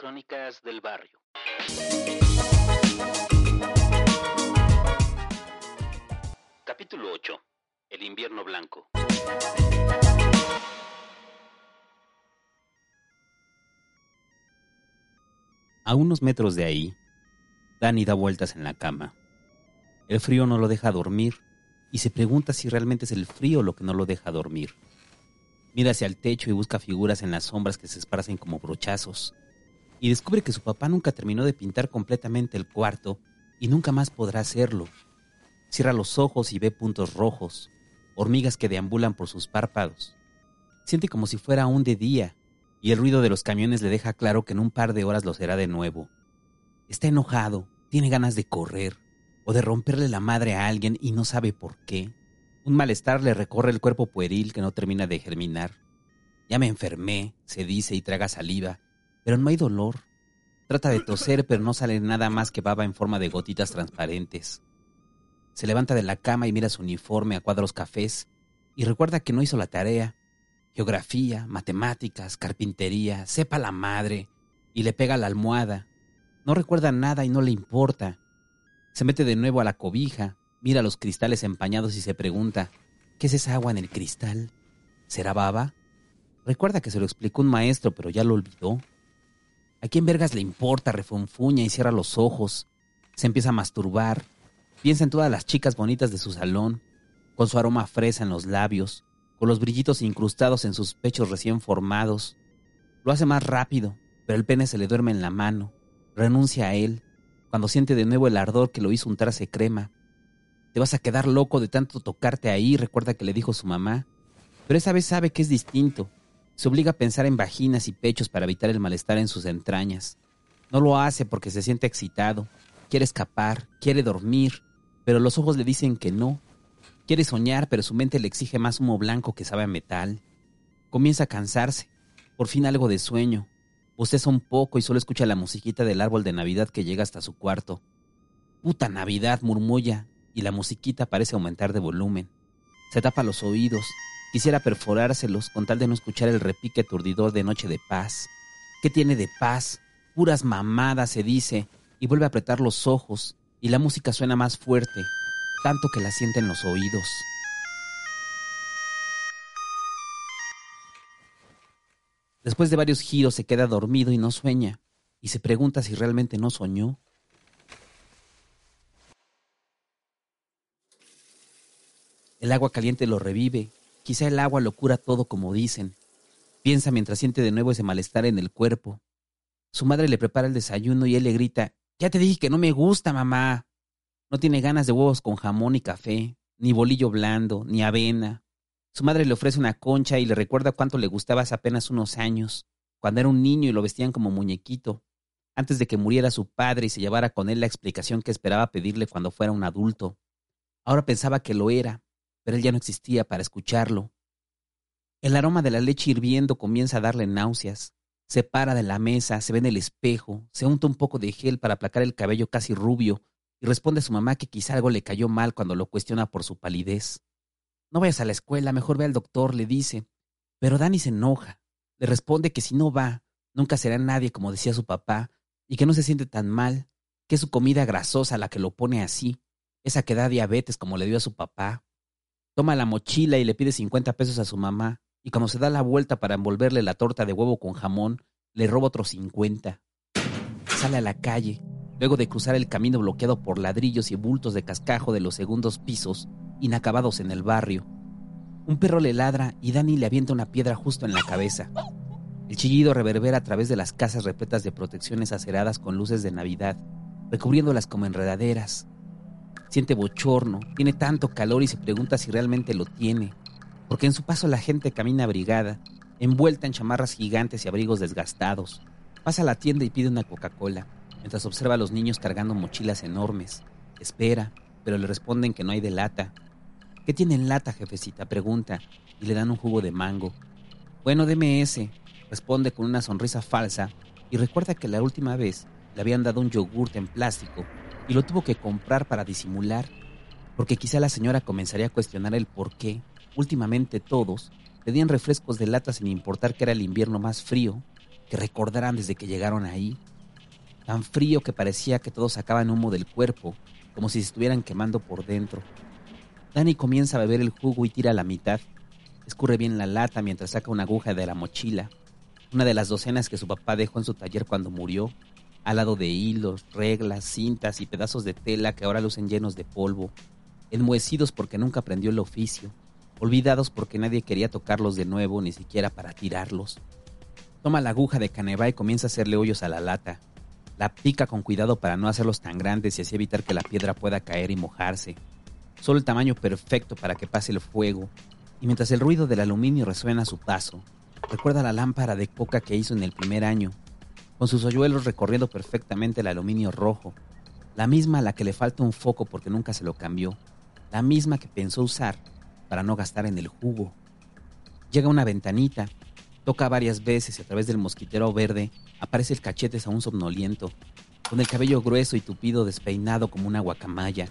crónicas del barrio. Capítulo 8. El invierno blanco. A unos metros de ahí, Danny da vueltas en la cama. El frío no lo deja dormir y se pregunta si realmente es el frío lo que no lo deja dormir. Mira hacia el techo y busca figuras en las sombras que se esparcen como brochazos. Y descubre que su papá nunca terminó de pintar completamente el cuarto y nunca más podrá hacerlo. Cierra los ojos y ve puntos rojos, hormigas que deambulan por sus párpados. Siente como si fuera aún de día, y el ruido de los camiones le deja claro que en un par de horas lo será de nuevo. Está enojado, tiene ganas de correr, o de romperle la madre a alguien y no sabe por qué. Un malestar le recorre el cuerpo pueril que no termina de germinar. Ya me enfermé, se dice y traga saliva, pero no hay dolor. Trata de toser, pero no sale nada más que baba en forma de gotitas transparentes. Se levanta de la cama y mira su uniforme a cuadros cafés y recuerda que no hizo la tarea. Geografía, matemáticas, carpintería, sepa la madre, y le pega la almohada. No recuerda nada y no le importa. Se mete de nuevo a la cobija, Mira los cristales empañados y se pregunta, ¿qué es esa agua en el cristal? ¿Será baba? Recuerda que se lo explicó un maestro, pero ya lo olvidó. ¿A quién vergas le importa? Refunfuña y cierra los ojos. Se empieza a masturbar. Piensa en todas las chicas bonitas de su salón, con su aroma fresa en los labios, con los brillitos incrustados en sus pechos recién formados. Lo hace más rápido, pero el pene se le duerme en la mano. Renuncia a él, cuando siente de nuevo el ardor que lo hizo untarse crema. Te vas a quedar loco de tanto tocarte ahí, recuerda que le dijo su mamá. Pero esa vez sabe que es distinto. Se obliga a pensar en vaginas y pechos para evitar el malestar en sus entrañas. No lo hace porque se siente excitado, quiere escapar, quiere dormir, pero los ojos le dicen que no. Quiere soñar, pero su mente le exige más humo blanco que sabe metal. Comienza a cansarse, por fin algo de sueño. es un poco y solo escucha la musiquita del árbol de Navidad que llega hasta su cuarto. Puta Navidad, murmulla, y la musiquita parece aumentar de volumen. Se tapa los oídos, quisiera perforárselos con tal de no escuchar el repique aturdidor de Noche de Paz. ¿Qué tiene de paz? Puras mamadas, se dice, y vuelve a apretar los ojos, y la música suena más fuerte, tanto que la siente en los oídos. Después de varios giros se queda dormido y no sueña, y se pregunta si realmente no soñó. El agua caliente lo revive. Quizá el agua lo cura todo como dicen. Piensa mientras siente de nuevo ese malestar en el cuerpo. Su madre le prepara el desayuno y él le grita, Ya te dije que no me gusta, mamá. No tiene ganas de huevos con jamón y café, ni bolillo blando, ni avena. Su madre le ofrece una concha y le recuerda cuánto le gustaba hace apenas unos años, cuando era un niño y lo vestían como muñequito, antes de que muriera su padre y se llevara con él la explicación que esperaba pedirle cuando fuera un adulto. Ahora pensaba que lo era, pero él ya no existía para escucharlo. El aroma de la leche hirviendo comienza a darle náuseas. Se para de la mesa, se ve en el espejo, se unta un poco de gel para aplacar el cabello casi rubio y responde a su mamá que quizá algo le cayó mal cuando lo cuestiona por su palidez. No vayas a la escuela, mejor ve al doctor, le dice. Pero Dani se enoja. Le responde que si no va, nunca será nadie como decía su papá, y que no se siente tan mal, que es su comida grasosa la que lo pone así, esa que da diabetes como le dio a su papá. Toma la mochila y le pide 50 pesos a su mamá, y cuando se da la vuelta para envolverle la torta de huevo con jamón, le roba otros 50. Sale a la calle, luego de cruzar el camino bloqueado por ladrillos y bultos de cascajo de los segundos pisos, inacabados en el barrio. Un perro le ladra y Dani le avienta una piedra justo en la cabeza. El chillido reverbera a través de las casas repletas de protecciones aceradas con luces de Navidad, recubriéndolas como enredaderas, siente bochorno, tiene tanto calor y se pregunta si realmente lo tiene, porque en su paso la gente camina abrigada, envuelta en chamarras gigantes y abrigos desgastados. Pasa a la tienda y pide una Coca-Cola, mientras observa a los niños cargando mochilas enormes. Espera, pero le responden que no hay de lata. ¿Qué tiene en lata, jefecita? pregunta, y le dan un jugo de mango. Bueno, deme ese, responde con una sonrisa falsa, y recuerda que la última vez le habían dado un yogurte en plástico y lo tuvo que comprar para disimular, porque quizá la señora comenzaría a cuestionar el por qué, últimamente todos, pedían refrescos de lata sin importar que era el invierno más frío, que recordaran desde que llegaron ahí. Tan frío que parecía que todos sacaban humo del cuerpo, como si se estuvieran quemando por dentro. Dani comienza a beber el jugo y tira la mitad. Escurre bien la lata mientras saca una aguja de la mochila, una de las docenas que su papá dejó en su taller cuando murió, al lado de hilos, reglas, cintas y pedazos de tela que ahora lucen llenos de polvo, enmohecidos porque nunca aprendió el oficio, olvidados porque nadie quería tocarlos de nuevo ni siquiera para tirarlos. Toma la aguja de caneva y comienza a hacerle hoyos a la lata. La pica con cuidado para no hacerlos tan grandes y así evitar que la piedra pueda caer y mojarse. Solo el tamaño perfecto para que pase el fuego. Y mientras el ruido del aluminio resuena a su paso, recuerda la lámpara de coca que hizo en el primer año, con sus hoyuelos recorriendo perfectamente el aluminio rojo, la misma a la que le falta un foco porque nunca se lo cambió, la misma que pensó usar para no gastar en el jugo. Llega una ventanita Toca varias veces y a través del mosquitero verde aparece el cachetes a un somnoliento, con el cabello grueso y tupido despeinado como una guacamaya.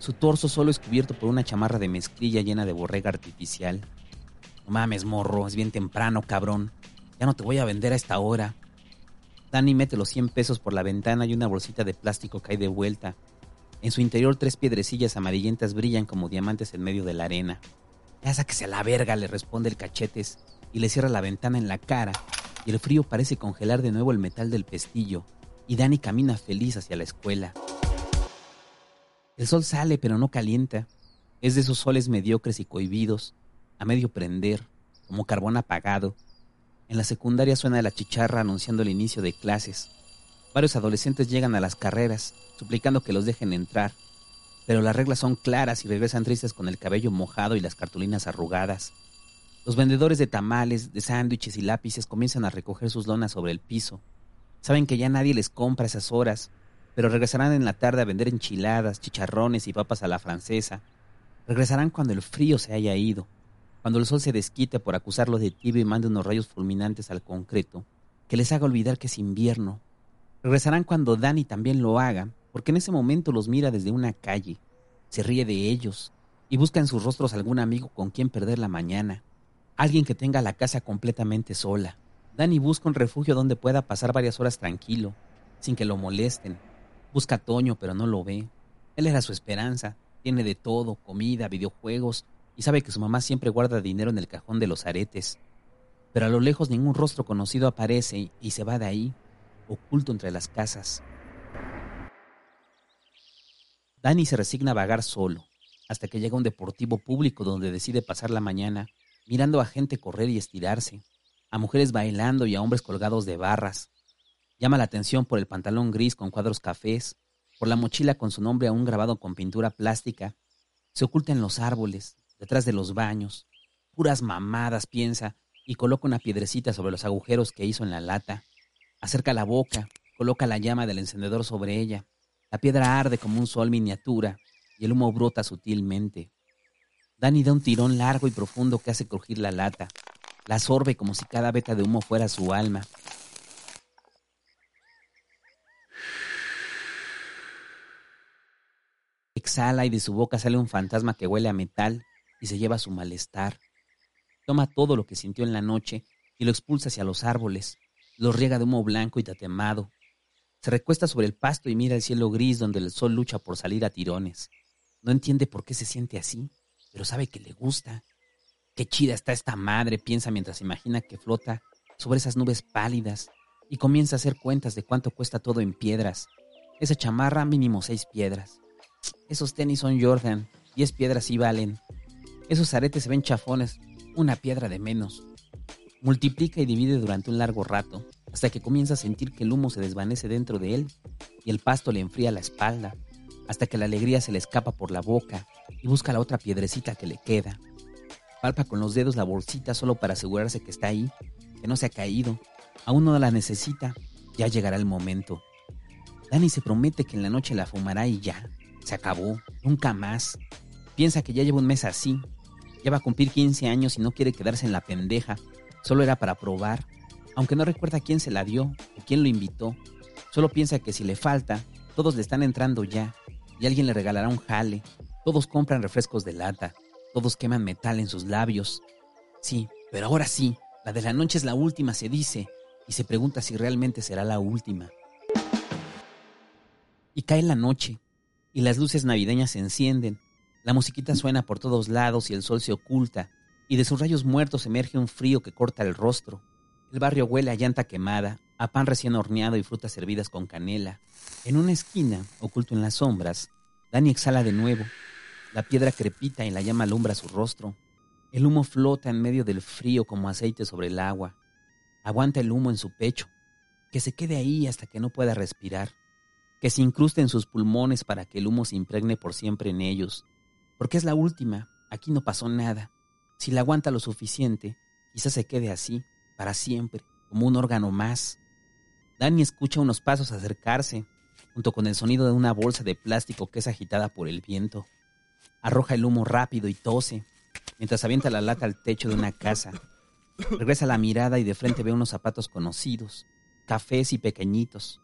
Su torso solo es cubierto por una chamarra de mezclilla llena de borrega artificial. No mames, morro, es bien temprano, cabrón. Ya no te voy a vender a esta hora. Danny mete los 100 pesos por la ventana y una bolsita de plástico cae de vuelta. En su interior tres piedrecillas amarillentas brillan como diamantes en medio de la arena. Ya sáquese a la verga, le responde el cachetes y le cierra la ventana en la cara y el frío parece congelar de nuevo el metal del pestillo y Dani camina feliz hacia la escuela. El sol sale pero no calienta. Es de esos soles mediocres y cohibidos, a medio prender, como carbón apagado. En la secundaria suena la chicharra anunciando el inicio de clases. Varios adolescentes llegan a las carreras, suplicando que los dejen entrar, pero las reglas son claras y regresan tristes con el cabello mojado y las cartulinas arrugadas. Los vendedores de tamales, de sándwiches y lápices comienzan a recoger sus lonas sobre el piso. Saben que ya nadie les compra esas horas, pero regresarán en la tarde a vender enchiladas, chicharrones y papas a la francesa. Regresarán cuando el frío se haya ido, cuando el sol se desquite por acusarlos de tibio y mande unos rayos fulminantes al concreto, que les haga olvidar que es invierno. Regresarán cuando Dani también lo haga, porque en ese momento los mira desde una calle, se ríe de ellos y busca en sus rostros algún amigo con quien perder la mañana. Alguien que tenga la casa completamente sola. Danny busca un refugio donde pueda pasar varias horas tranquilo, sin que lo molesten. Busca a Toño, pero no lo ve. Él era su esperanza. Tiene de todo, comida, videojuegos, y sabe que su mamá siempre guarda dinero en el cajón de los aretes. Pero a lo lejos ningún rostro conocido aparece y se va de ahí, oculto entre las casas. Danny se resigna a vagar solo, hasta que llega a un deportivo público donde decide pasar la mañana mirando a gente correr y estirarse, a mujeres bailando y a hombres colgados de barras. Llama la atención por el pantalón gris con cuadros cafés, por la mochila con su nombre aún grabado con pintura plástica. Se oculta en los árboles, detrás de los baños. Puras mamadas, piensa, y coloca una piedrecita sobre los agujeros que hizo en la lata. Acerca la boca, coloca la llama del encendedor sobre ella. La piedra arde como un sol miniatura y el humo brota sutilmente. Danny da un tirón largo y profundo que hace crujir la lata. La sorbe como si cada veta de humo fuera su alma. Exhala y de su boca sale un fantasma que huele a metal y se lleva su malestar. Toma todo lo que sintió en la noche y lo expulsa hacia los árboles. Lo riega de humo blanco y tatemado. Se recuesta sobre el pasto y mira el cielo gris donde el sol lucha por salir a tirones. No entiende por qué se siente así pero sabe que le gusta. Qué chida está esta madre, piensa mientras imagina que flota sobre esas nubes pálidas y comienza a hacer cuentas de cuánto cuesta todo en piedras. Esa chamarra mínimo seis piedras. Esos tenis son Jordan, diez piedras y valen. Esos aretes se ven chafones, una piedra de menos. Multiplica y divide durante un largo rato, hasta que comienza a sentir que el humo se desvanece dentro de él y el pasto le enfría la espalda hasta que la alegría se le escapa por la boca y busca la otra piedrecita que le queda. Palpa con los dedos la bolsita solo para asegurarse que está ahí, que no se ha caído. Aún no la necesita, ya llegará el momento. Dani se promete que en la noche la fumará y ya. Se acabó, nunca más. Piensa que ya lleva un mes así. Ya va a cumplir 15 años y no quiere quedarse en la pendeja. Solo era para probar. Aunque no recuerda quién se la dio o quién lo invitó. Solo piensa que si le falta, todos le están entrando ya y alguien le regalará un jale. Todos compran refrescos de lata, todos queman metal en sus labios. Sí, pero ahora sí, la de la noche es la última, se dice, y se pregunta si realmente será la última. Y cae la noche, y las luces navideñas se encienden, la musiquita suena por todos lados y el sol se oculta, y de sus rayos muertos emerge un frío que corta el rostro. El barrio huele a llanta quemada, a pan recién horneado y frutas servidas con canela. En una esquina, oculto en las sombras, Dani exhala de nuevo. La piedra crepita y la llama alumbra su rostro. El humo flota en medio del frío como aceite sobre el agua. Aguanta el humo en su pecho, que se quede ahí hasta que no pueda respirar, que se incruste en sus pulmones para que el humo se impregne por siempre en ellos. Porque es la última, aquí no pasó nada. Si la aguanta lo suficiente, quizás se quede así, para siempre, como un órgano más. Dani escucha unos pasos acercarse, junto con el sonido de una bolsa de plástico que es agitada por el viento. Arroja el humo rápido y tose, mientras avienta la lata al techo de una casa. Regresa la mirada y de frente ve unos zapatos conocidos, cafés y pequeñitos.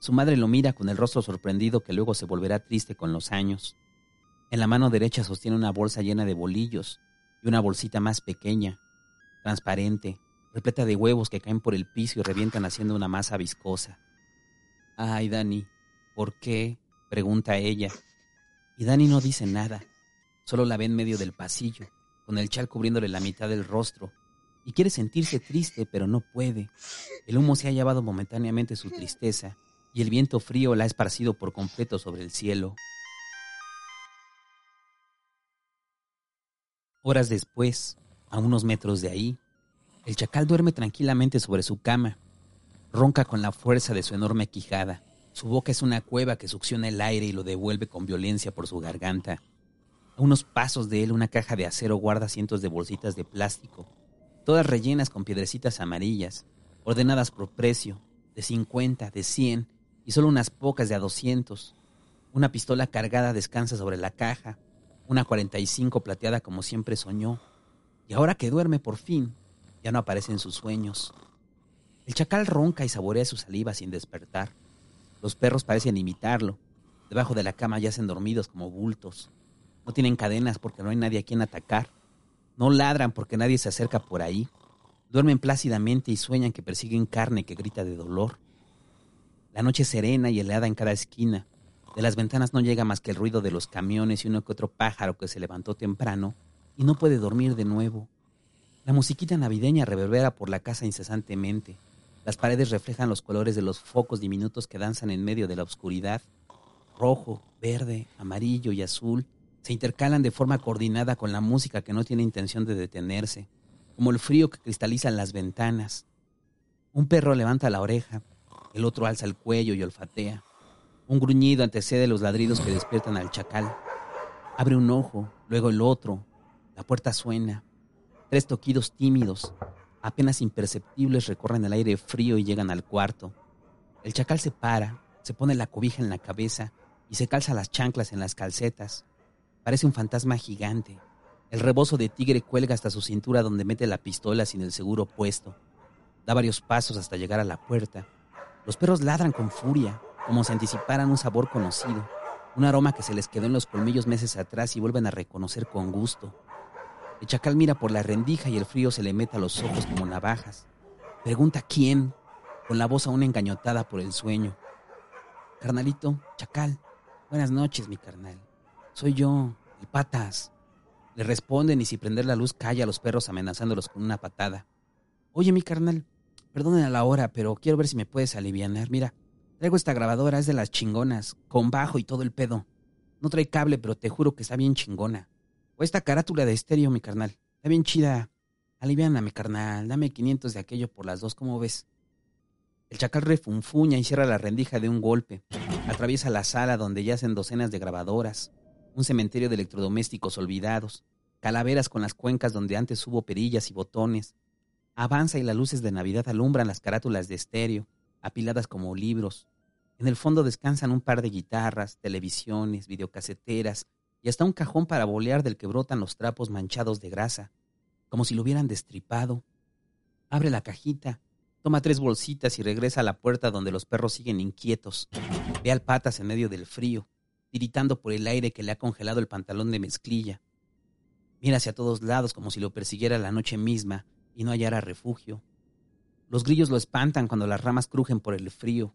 Su madre lo mira con el rostro sorprendido que luego se volverá triste con los años. En la mano derecha sostiene una bolsa llena de bolillos y una bolsita más pequeña, transparente, repleta de huevos que caen por el piso y revientan haciendo una masa viscosa. Ay, Dani, ¿por qué? pregunta ella. Y Dani no dice nada. Solo la ve en medio del pasillo, con el chal cubriéndole la mitad del rostro, y quiere sentirse triste, pero no puede. El humo se ha llevado momentáneamente su tristeza, y el viento frío la ha esparcido por completo sobre el cielo. Horas después, a unos metros de ahí, el chacal duerme tranquilamente sobre su cama. Ronca con la fuerza de su enorme quijada. Su boca es una cueva que succiona el aire y lo devuelve con violencia por su garganta. A unos pasos de él una caja de acero guarda cientos de bolsitas de plástico, todas rellenas con piedrecitas amarillas, ordenadas por precio, de 50, de 100 y solo unas pocas de a 200. Una pistola cargada descansa sobre la caja, una 45 plateada como siempre soñó, y ahora que duerme por fin, ya no aparece en sus sueños. El chacal ronca y saborea su saliva sin despertar. Los perros parecen imitarlo. Debajo de la cama yacen dormidos como bultos. No tienen cadenas porque no hay nadie a quien atacar. No ladran porque nadie se acerca por ahí. Duermen plácidamente y sueñan que persiguen carne que grita de dolor. La noche es serena y helada en cada esquina. De las ventanas no llega más que el ruido de los camiones y uno que otro pájaro que se levantó temprano y no puede dormir de nuevo. La musiquita navideña reverbera por la casa incesantemente. Las paredes reflejan los colores de los focos diminutos que danzan en medio de la oscuridad. Rojo, verde, amarillo y azul se intercalan de forma coordinada con la música que no tiene intención de detenerse, como el frío que cristaliza en las ventanas. Un perro levanta la oreja, el otro alza el cuello y olfatea. Un gruñido antecede los ladridos que despiertan al chacal. Abre un ojo, luego el otro. La puerta suena. Tres toquidos tímidos, apenas imperceptibles, recorren el aire frío y llegan al cuarto. El chacal se para, se pone la cobija en la cabeza y se calza las chanclas en las calcetas. Parece un fantasma gigante. El rebozo de tigre cuelga hasta su cintura donde mete la pistola sin el seguro puesto. Da varios pasos hasta llegar a la puerta. Los perros ladran con furia, como si anticiparan un sabor conocido, un aroma que se les quedó en los colmillos meses atrás y vuelven a reconocer con gusto. El chacal mira por la rendija y el frío se le mete a los ojos como navajas. Pregunta quién, con la voz aún engañotada por el sueño. Carnalito, chacal, buenas noches, mi carnal. Soy yo, el patas. Le responden y sin prender la luz calla a los perros amenazándolos con una patada. Oye, mi carnal, perdonen a la hora, pero quiero ver si me puedes aliviar. Mira, traigo esta grabadora, es de las chingonas, con bajo y todo el pedo. No trae cable, pero te juro que está bien chingona. O esta carátula de estéreo, mi carnal. Está bien chida. Aliviana, mi carnal. Dame 500 de aquello por las dos, ¿cómo ves? El chacal refunfuña y cierra la rendija de un golpe. Atraviesa la sala donde yacen docenas de grabadoras un cementerio de electrodomésticos olvidados, calaveras con las cuencas donde antes hubo perillas y botones. Avanza y las luces de Navidad alumbran las carátulas de estéreo, apiladas como libros. En el fondo descansan un par de guitarras, televisiones, videocaseteras y hasta un cajón para bolear del que brotan los trapos manchados de grasa, como si lo hubieran destripado. Abre la cajita, toma tres bolsitas y regresa a la puerta donde los perros siguen inquietos. Ve al patas en medio del frío tiritando por el aire que le ha congelado el pantalón de mezclilla. Mira hacia todos lados como si lo persiguiera la noche misma y no hallara refugio. Los grillos lo espantan cuando las ramas crujen por el frío.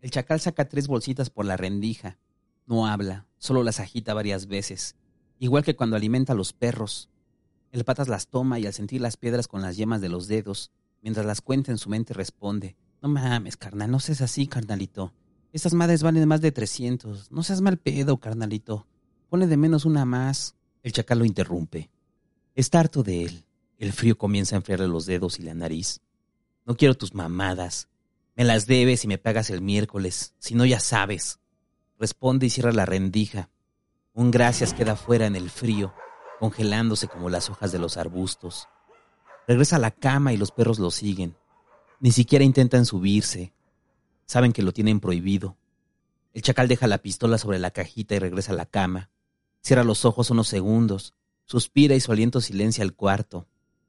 El chacal saca tres bolsitas por la rendija. No habla, solo las agita varias veces, igual que cuando alimenta a los perros. El patas las toma y al sentir las piedras con las yemas de los dedos, mientras las cuenta en su mente responde, no mames, carnal, no seas así, carnalito. Estas madres valen más de 300. No seas mal pedo, carnalito. Pone de menos una más. El chacal lo interrumpe. Está harto de él. El frío comienza a enfriarle los dedos y la nariz. No quiero tus mamadas. Me las debes y me pagas el miércoles. Si no, ya sabes. Responde y cierra la rendija. Un gracias queda fuera en el frío, congelándose como las hojas de los arbustos. Regresa a la cama y los perros lo siguen. Ni siquiera intentan subirse. Saben que lo tienen prohibido. El chacal deja la pistola sobre la cajita y regresa a la cama. Cierra los ojos unos segundos, suspira y su aliento silencia el cuarto.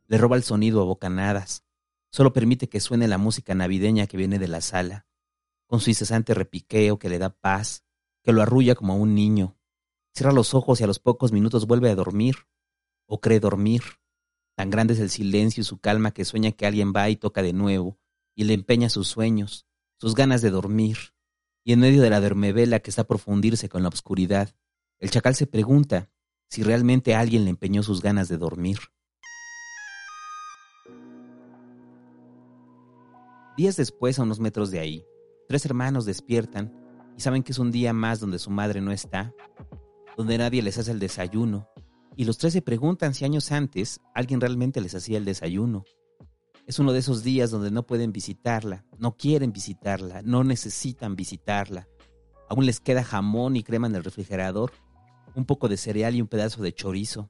Le roba el sonido a bocanadas. Solo permite que suene la música navideña que viene de la sala, con su incesante repiqueo que le da paz, que lo arrulla como a un niño. Cierra los ojos y a los pocos minutos vuelve a dormir, o cree dormir. Tan grande es el silencio y su calma que sueña que alguien va y toca de nuevo, y le empeña sus sueños, sus ganas de dormir. Y en medio de la dermevela que está por fundirse con la oscuridad, el chacal se pregunta si realmente alguien le empeñó sus ganas de dormir. Días después, a unos metros de ahí, tres hermanos despiertan y saben que es un día más donde su madre no está, donde nadie les hace el desayuno, y los tres se preguntan si años antes alguien realmente les hacía el desayuno. Es uno de esos días donde no pueden visitarla, no quieren visitarla, no necesitan visitarla. Aún les queda jamón y crema en el refrigerador, un poco de cereal y un pedazo de chorizo.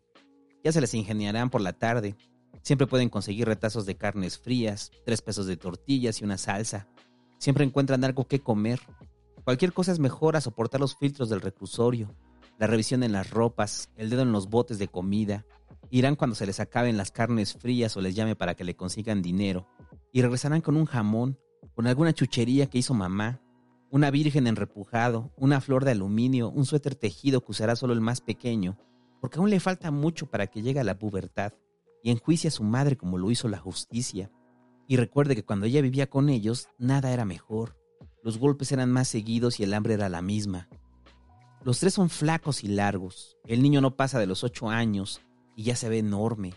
Ya se les ingeniarán por la tarde. Siempre pueden conseguir retazos de carnes frías, tres pesos de tortillas y una salsa. Siempre encuentran algo que comer. Cualquier cosa es mejor a soportar los filtros del reclusorio, la revisión en las ropas, el dedo en los botes de comida. Irán cuando se les acaben las carnes frías o les llame para que le consigan dinero. Y regresarán con un jamón, con alguna chuchería que hizo mamá, una virgen en repujado, una flor de aluminio, un suéter tejido que usará solo el más pequeño, porque aún le falta mucho para que llegue a la pubertad y enjuicie a su madre como lo hizo la justicia. Y recuerde que cuando ella vivía con ellos, nada era mejor. Los golpes eran más seguidos y el hambre era la misma. Los tres son flacos y largos. El niño no pasa de los ocho años y ya se ve enorme.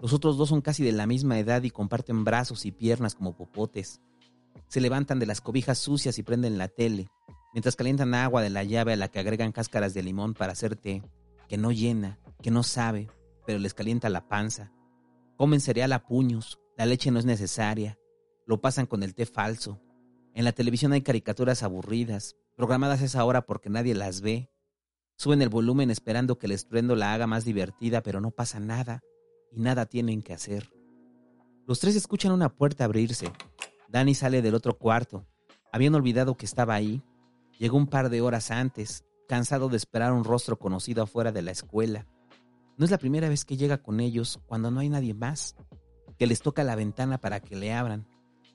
Los otros dos son casi de la misma edad y comparten brazos y piernas como popotes. Se levantan de las cobijas sucias y prenden la tele, mientras calientan agua de la llave a la que agregan cáscaras de limón para hacer té, que no llena, que no sabe, pero les calienta la panza. Comen cereal a puños, la leche no es necesaria, lo pasan con el té falso. En la televisión hay caricaturas aburridas, programadas esa hora porque nadie las ve. Suben el volumen esperando que el estruendo la haga más divertida, pero no pasa nada y nada tienen que hacer. Los tres escuchan una puerta abrirse. Danny sale del otro cuarto. Habían olvidado que estaba ahí. Llegó un par de horas antes, cansado de esperar un rostro conocido afuera de la escuela. No es la primera vez que llega con ellos cuando no hay nadie más, que les toca la ventana para que le abran.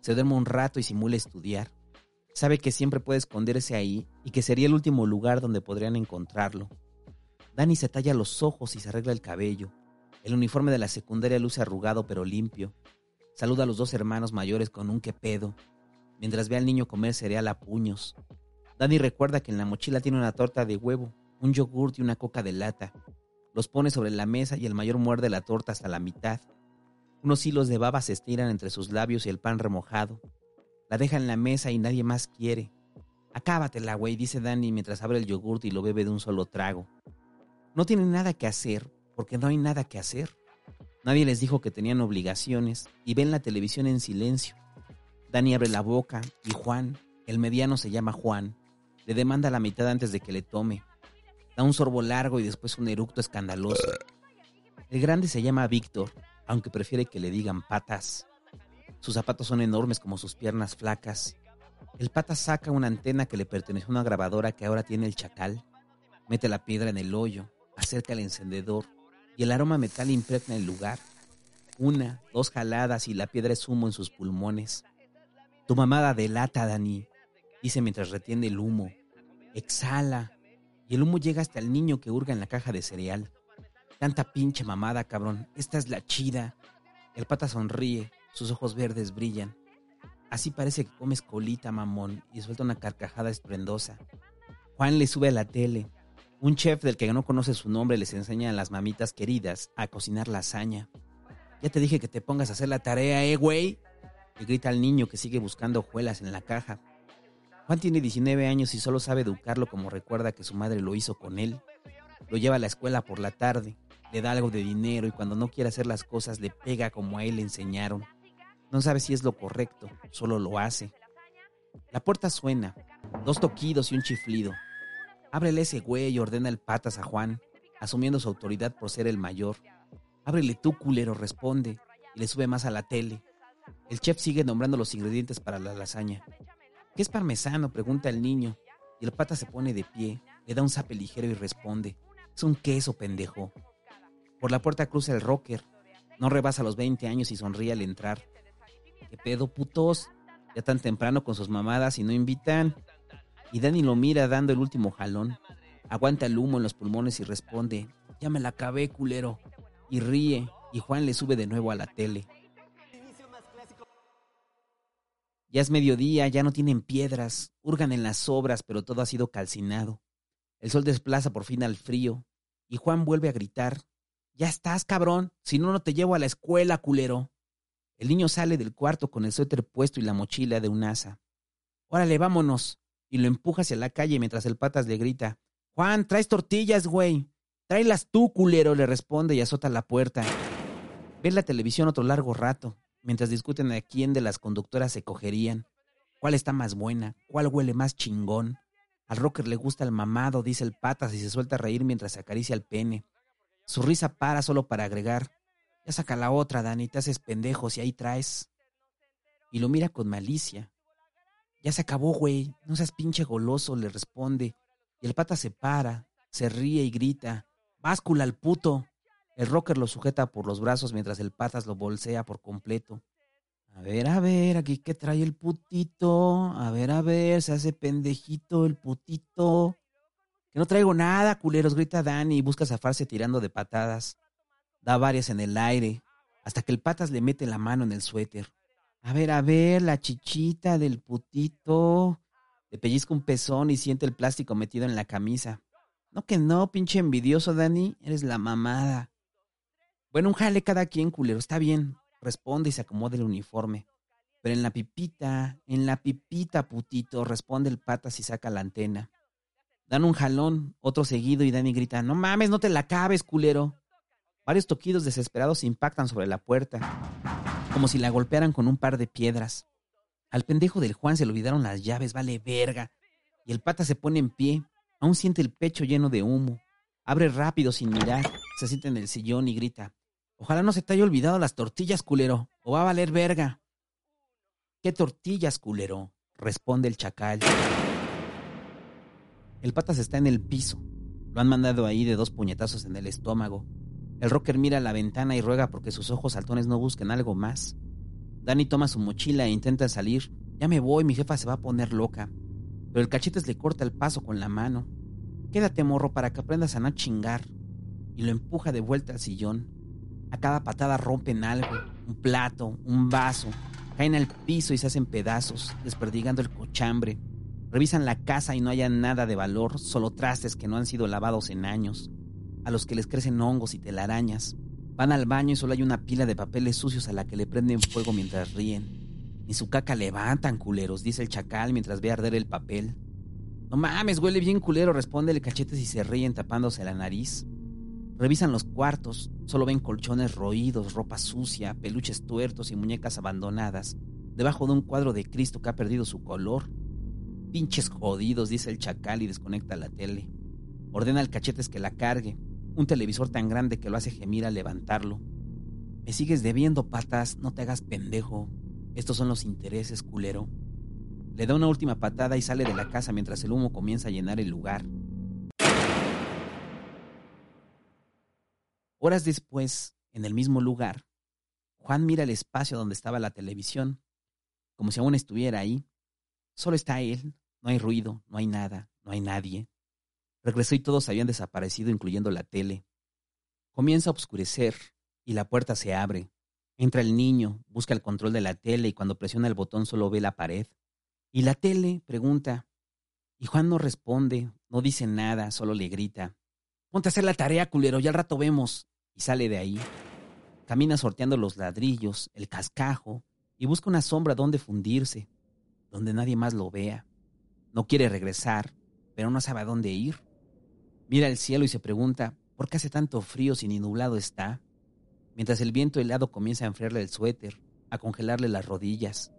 Se duerme un rato y simula estudiar. Sabe que siempre puede esconderse ahí y que sería el último lugar donde podrían encontrarlo. Dani se talla los ojos y se arregla el cabello. El uniforme de la secundaria luce arrugado pero limpio. Saluda a los dos hermanos mayores con un que pedo, mientras ve al niño comer cereal a puños. Dani recuerda que en la mochila tiene una torta de huevo, un yogurt y una coca de lata. Los pone sobre la mesa y el mayor muerde la torta hasta la mitad. Unos hilos de baba se estiran entre sus labios y el pan remojado. La deja en la mesa y nadie más quiere. Acábatela, güey, dice Danny mientras abre el yogurt y lo bebe de un solo trago. No tienen nada que hacer porque no hay nada que hacer. Nadie les dijo que tenían obligaciones y ven la televisión en silencio. Dani abre la boca y Juan, el mediano se llama Juan, le demanda la mitad antes de que le tome. Da un sorbo largo y después un eructo escandaloso. El grande se llama Víctor, aunque prefiere que le digan patas. Sus zapatos son enormes como sus piernas flacas. El pata saca una antena que le perteneció a una grabadora que ahora tiene el chacal. Mete la piedra en el hoyo, acerca el encendedor y el aroma metal impregna el lugar. Una, dos jaladas y la piedra es humo en sus pulmones. Tu mamada delata, Dani, dice mientras retiene el humo. Exhala. Y el humo llega hasta el niño que hurga en la caja de cereal. Tanta pinche mamada, cabrón. Esta es la chida. El pata sonríe. Sus ojos verdes brillan. Así parece que comes colita, mamón, y suelta una carcajada esplendosa. Juan le sube a la tele. Un chef del que no conoce su nombre les enseña a las mamitas queridas a cocinar lasaña. Ya te dije que te pongas a hacer la tarea, eh, güey. Le grita al niño que sigue buscando hojuelas en la caja. Juan tiene 19 años y solo sabe educarlo como recuerda que su madre lo hizo con él. Lo lleva a la escuela por la tarde, le da algo de dinero y cuando no quiere hacer las cosas le pega como a él le enseñaron. No sabe si es lo correcto, solo lo hace. La puerta suena, dos toquidos y un chiflido. Ábrele ese güey y ordena el patas a Juan, asumiendo su autoridad por ser el mayor. Ábrele tú, culero, responde, y le sube más a la tele. El chef sigue nombrando los ingredientes para la lasaña. ¿Qué es parmesano? pregunta el niño, y el pata se pone de pie, le da un zape ligero y responde. Es un queso, pendejo. Por la puerta cruza el rocker. No rebasa los 20 años y sonríe al entrar. ¿Qué pedo, putos? Ya tan temprano con sus mamadas y no invitan. Y Dani lo mira dando el último jalón. Aguanta el humo en los pulmones y responde. Ya me la acabé, culero y ríe, y Juan le sube de nuevo a la tele. Ya es mediodía, ya no tienen piedras, hurgan en las obras, pero todo ha sido calcinado. El sol desplaza por fin al frío, y Juan vuelve a gritar, Ya estás, cabrón, si no, no te llevo a la escuela, culero. El niño sale del cuarto con el suéter puesto y la mochila de un asa. Órale, vámonos. Y lo empuja hacia la calle mientras el patas le grita, Juan, traes tortillas, güey. Tráelas tú, culero, le responde y azota la puerta. Ve la televisión otro largo rato, mientras discuten a quién de las conductoras se cogerían, cuál está más buena, cuál huele más chingón. Al rocker le gusta el mamado, dice el patas y se suelta a reír mientras se acaricia el pene. Su risa para solo para agregar. Ya saca la otra, Dani, te haces pendejos y ahí traes. Y lo mira con malicia. Ya se acabó, güey. No seas pinche goloso, le responde. Y el pata se para, se ríe y grita. Báscula al puto. El rocker lo sujeta por los brazos mientras el patas lo bolsea por completo. A ver, a ver, aquí que trae el putito. A ver, a ver, se hace pendejito el putito. Que no traigo nada, culeros, grita Dani y busca zafarse tirando de patadas. Da varias en el aire, hasta que el patas le mete la mano en el suéter. A ver, a ver, la chichita del putito. Le pellizca un pezón y siente el plástico metido en la camisa. No que no, pinche envidioso, Dani. Eres la mamada. Bueno, un jale cada quien, culero. Está bien. Responde y se acomoda el uniforme. Pero en la pipita, en la pipita, putito, responde el patas y saca la antena. Dan un jalón, otro seguido, y Dani grita, no mames, no te la cabes, culero. Varios toquidos desesperados impactan sobre la puerta, como si la golpearan con un par de piedras. Al pendejo del Juan se le olvidaron las llaves, vale verga. Y el pata se pone en pie, Aún siente el pecho lleno de humo. Abre rápido sin mirar, se siente en el sillón y grita. Ojalá no se te haya olvidado las tortillas, culero, o va a valer verga. ¿Qué tortillas, culero? responde el chacal. El patas está en el piso. Lo han mandado ahí de dos puñetazos en el estómago. El rocker mira a la ventana y ruega porque sus ojos saltones no busquen algo más. Danny toma su mochila e intenta salir. Ya me voy, mi jefa se va a poner loca pero el cachetes le corta el paso con la mano. Quédate, morro, para que aprendas a no chingar. Y lo empuja de vuelta al sillón. A cada patada rompen algo, un plato, un vaso. Caen al piso y se hacen pedazos, desperdigando el cochambre. Revisan la casa y no hayan nada de valor, solo trastes que no han sido lavados en años, a los que les crecen hongos y telarañas. Van al baño y solo hay una pila de papeles sucios a la que le prenden fuego mientras ríen. Ni su caca levantan, culeros, dice el chacal mientras ve arder el papel. No mames, huele bien culero, responde el cachetes y se ríen tapándose la nariz. Revisan los cuartos, solo ven colchones roídos, ropa sucia, peluches tuertos y muñecas abandonadas, debajo de un cuadro de Cristo que ha perdido su color. Pinches jodidos, dice el chacal y desconecta la tele. Ordena al cachetes que la cargue, un televisor tan grande que lo hace gemir al levantarlo. Me sigues debiendo, patas, no te hagas pendejo. Estos son los intereses, culero. Le da una última patada y sale de la casa mientras el humo comienza a llenar el lugar. Horas después, en el mismo lugar, Juan mira el espacio donde estaba la televisión, como si aún estuviera ahí. Solo está él, no hay ruido, no hay nada, no hay nadie. Regresó y todos habían desaparecido, incluyendo la tele. Comienza a oscurecer y la puerta se abre. Entra el niño, busca el control de la tele y cuando presiona el botón solo ve la pared. Y la tele pregunta. Y Juan no responde, no dice nada, solo le grita. Ponte a hacer la tarea, culero, ya al rato vemos. Sale de ahí. Camina sorteando los ladrillos, el cascajo, y busca una sombra donde fundirse, donde nadie más lo vea. No quiere regresar, pero no sabe a dónde ir. Mira el cielo y se pregunta, ¿por qué hace tanto frío si ni nublado está? Mientras el viento helado comienza a enfriarle el suéter, a congelarle las rodillas.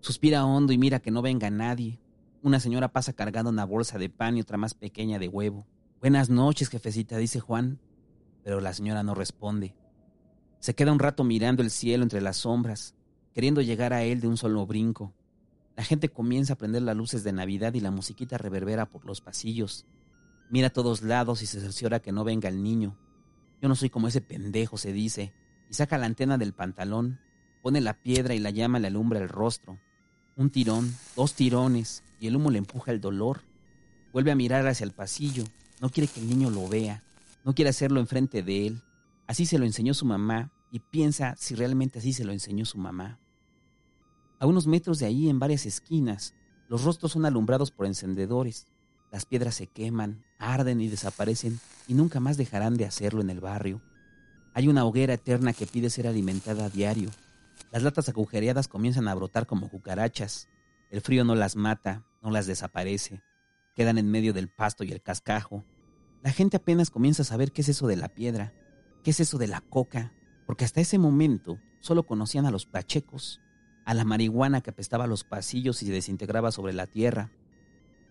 Suspira hondo y mira que no venga nadie. Una señora pasa cargando una bolsa de pan y otra más pequeña de huevo. Buenas noches, jefecita, dice Juan, pero la señora no responde. Se queda un rato mirando el cielo entre las sombras, queriendo llegar a él de un solo brinco. La gente comienza a prender las luces de Navidad y la musiquita reverbera por los pasillos. Mira a todos lados y se cerciora que no venga el niño. Yo no soy como ese pendejo, se dice, y saca la antena del pantalón, pone la piedra y la llama le alumbra el rostro. Un tirón, dos tirones, y el humo le empuja el dolor. Vuelve a mirar hacia el pasillo, no quiere que el niño lo vea, no quiere hacerlo enfrente de él. Así se lo enseñó su mamá y piensa si realmente así se lo enseñó su mamá. A unos metros de ahí, en varias esquinas, los rostros son alumbrados por encendedores. Las piedras se queman, arden y desaparecen y nunca más dejarán de hacerlo en el barrio. Hay una hoguera eterna que pide ser alimentada a diario. Las latas agujereadas comienzan a brotar como cucarachas. El frío no las mata, no las desaparece quedan en medio del pasto y el cascajo. La gente apenas comienza a saber qué es eso de la piedra, qué es eso de la coca, porque hasta ese momento solo conocían a los pachecos, a la marihuana que apestaba los pasillos y se desintegraba sobre la tierra.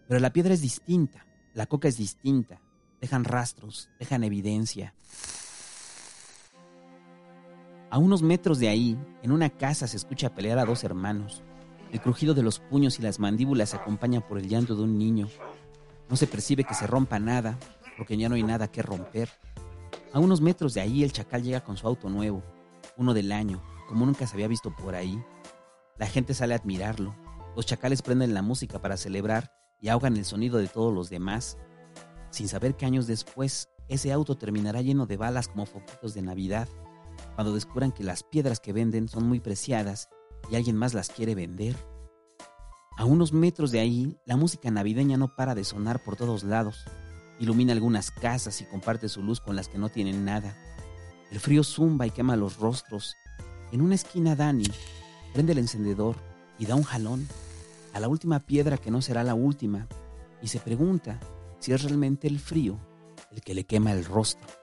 Pero la piedra es distinta, la coca es distinta, dejan rastros, dejan evidencia. A unos metros de ahí, en una casa se escucha pelear a dos hermanos. El crujido de los puños y las mandíbulas se acompaña por el llanto de un niño. No se percibe que se rompa nada, porque ya no hay nada que romper. A unos metros de ahí el chacal llega con su auto nuevo, uno del año, como nunca se había visto por ahí. La gente sale a admirarlo. Los chacales prenden la música para celebrar y ahogan el sonido de todos los demás, sin saber que años después ese auto terminará lleno de balas como foquitos de Navidad, cuando descubran que las piedras que venden son muy preciadas y alguien más las quiere vender. A unos metros de ahí, la música navideña no para de sonar por todos lados. Ilumina algunas casas y comparte su luz con las que no tienen nada. El frío zumba y quema los rostros. En una esquina Dani prende el encendedor y da un jalón a la última piedra que no será la última y se pregunta si es realmente el frío el que le quema el rostro.